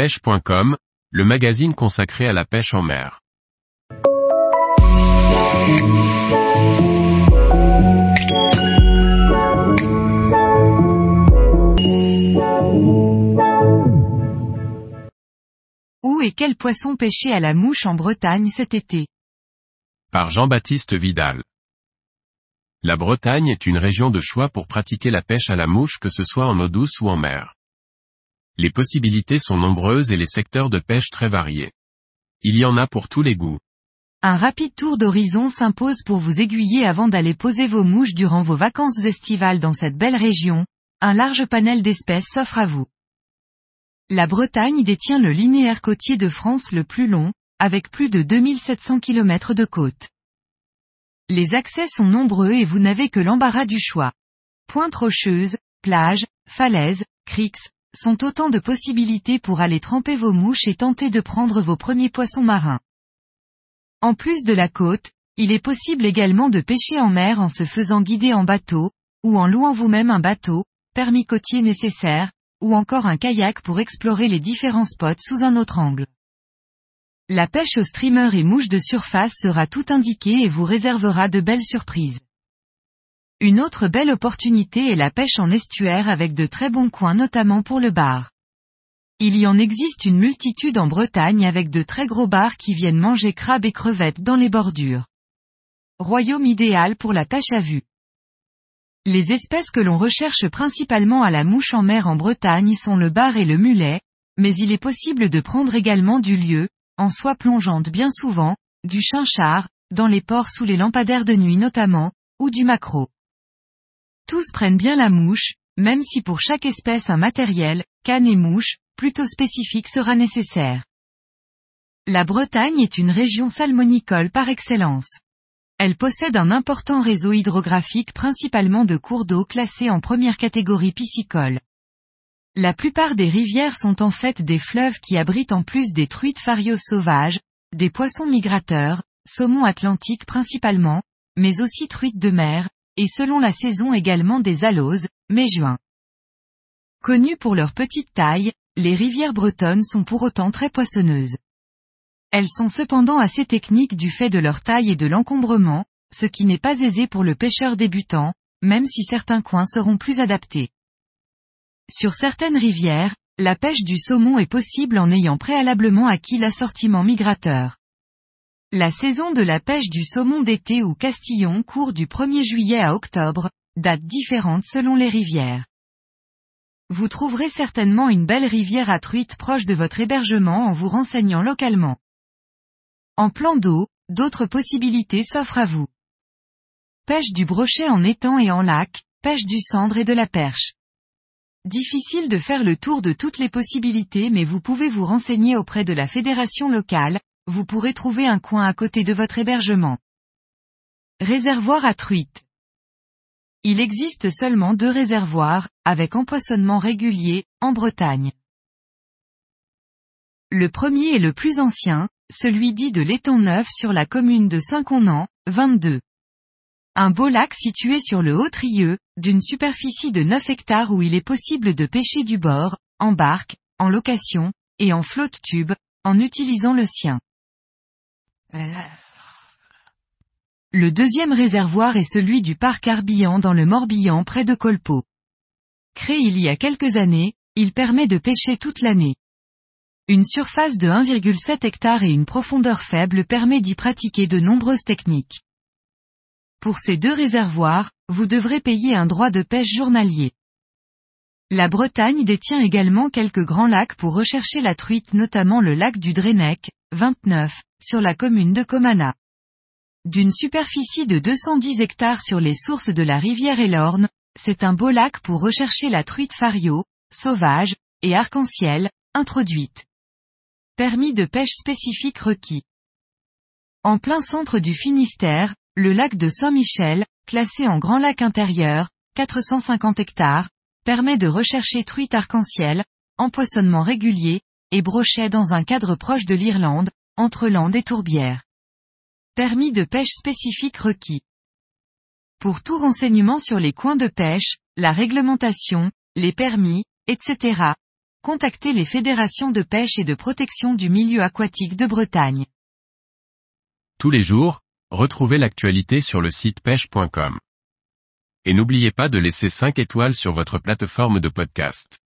pêche.com, le magazine consacré à la pêche en mer. Où et quel poisson pêcher à la mouche en Bretagne cet été? Par Jean-Baptiste Vidal. La Bretagne est une région de choix pour pratiquer la pêche à la mouche que ce soit en eau douce ou en mer. Les possibilités sont nombreuses et les secteurs de pêche très variés. Il y en a pour tous les goûts. Un rapide tour d'horizon s'impose pour vous aiguiller avant d'aller poser vos mouches durant vos vacances estivales dans cette belle région. Un large panel d'espèces s'offre à vous. La Bretagne détient le linéaire côtier de France le plus long, avec plus de 2700 km de côte. Les accès sont nombreux et vous n'avez que l'embarras du choix. Pointes rocheuses, plages, falaises, criques, sont autant de possibilités pour aller tremper vos mouches et tenter de prendre vos premiers poissons marins. En plus de la côte, il est possible également de pêcher en mer en se faisant guider en bateau, ou en louant vous-même un bateau, permis côtier nécessaire, ou encore un kayak pour explorer les différents spots sous un autre angle. La pêche au streamer et mouches de surface sera tout indiquée et vous réservera de belles surprises. Une autre belle opportunité est la pêche en estuaire avec de très bons coins notamment pour le bar. Il y en existe une multitude en Bretagne avec de très gros bars qui viennent manger crabes et crevettes dans les bordures. Royaume idéal pour la pêche à vue. Les espèces que l'on recherche principalement à la mouche en mer en Bretagne sont le bar et le mulet, mais il est possible de prendre également du lieu, en soie plongeante bien souvent, du chinchard, dans les ports sous les lampadaires de nuit notamment, ou du maquereau. Tous prennent bien la mouche, même si pour chaque espèce un matériel, canne et mouche, plutôt spécifique sera nécessaire. La Bretagne est une région salmonicole par excellence. Elle possède un important réseau hydrographique principalement de cours d'eau classés en première catégorie piscicole. La plupart des rivières sont en fait des fleuves qui abritent en plus des truites farios sauvages, des poissons migrateurs, saumons atlantiques principalement, mais aussi truites de mer, et selon la saison également des aloses, mai-juin. Connues pour leur petite taille, les rivières bretonnes sont pour autant très poissonneuses. Elles sont cependant assez techniques du fait de leur taille et de l'encombrement, ce qui n'est pas aisé pour le pêcheur débutant, même si certains coins seront plus adaptés. Sur certaines rivières, la pêche du saumon est possible en ayant préalablement acquis l'assortiment migrateur. La saison de la pêche du saumon d'été ou castillon court du 1er juillet à octobre, date différente selon les rivières. Vous trouverez certainement une belle rivière à truites proche de votre hébergement en vous renseignant localement. En plan d'eau, d'autres possibilités s'offrent à vous. Pêche du brochet en étang et en lac, pêche du cendre et de la perche. Difficile de faire le tour de toutes les possibilités mais vous pouvez vous renseigner auprès de la fédération locale, vous pourrez trouver un coin à côté de votre hébergement. Réservoir à truites. Il existe seulement deux réservoirs, avec empoisonnement régulier, en Bretagne. Le premier est le plus ancien, celui dit de l'étang neuf sur la commune de Saint-Connan, 22. Un beau lac situé sur le Haut-Trieux, d'une superficie de 9 hectares où il est possible de pêcher du bord, en barque, en location, et en flotte tube, en utilisant le sien. Le deuxième réservoir est celui du parc Arbillan dans le Morbihan près de Colpeau. Créé il y a quelques années, il permet de pêcher toute l'année. Une surface de 1,7 hectare et une profondeur faible permet d'y pratiquer de nombreuses techniques. Pour ces deux réservoirs, vous devrez payer un droit de pêche journalier. La Bretagne détient également quelques grands lacs pour rechercher la truite notamment le lac du Drennec, 29, sur la commune de Comana. D'une superficie de 210 hectares sur les sources de la rivière Elorne, c'est un beau lac pour rechercher la truite fario, sauvage, et arc-en-ciel, introduite. Permis de pêche spécifique requis. En plein centre du Finistère, le lac de Saint-Michel, classé en grand lac intérieur, 450 hectares, permet de rechercher truite arc-en-ciel, empoisonnement régulier, et brochet dans un cadre proche de l'Irlande, entre Lande et Tourbière. Permis de pêche spécifique requis. Pour tout renseignement sur les coins de pêche, la réglementation, les permis, etc., contactez les fédérations de pêche et de protection du milieu aquatique de Bretagne. Tous les jours, retrouvez l'actualité sur le site pêche.com. Et n'oubliez pas de laisser 5 étoiles sur votre plateforme de podcast.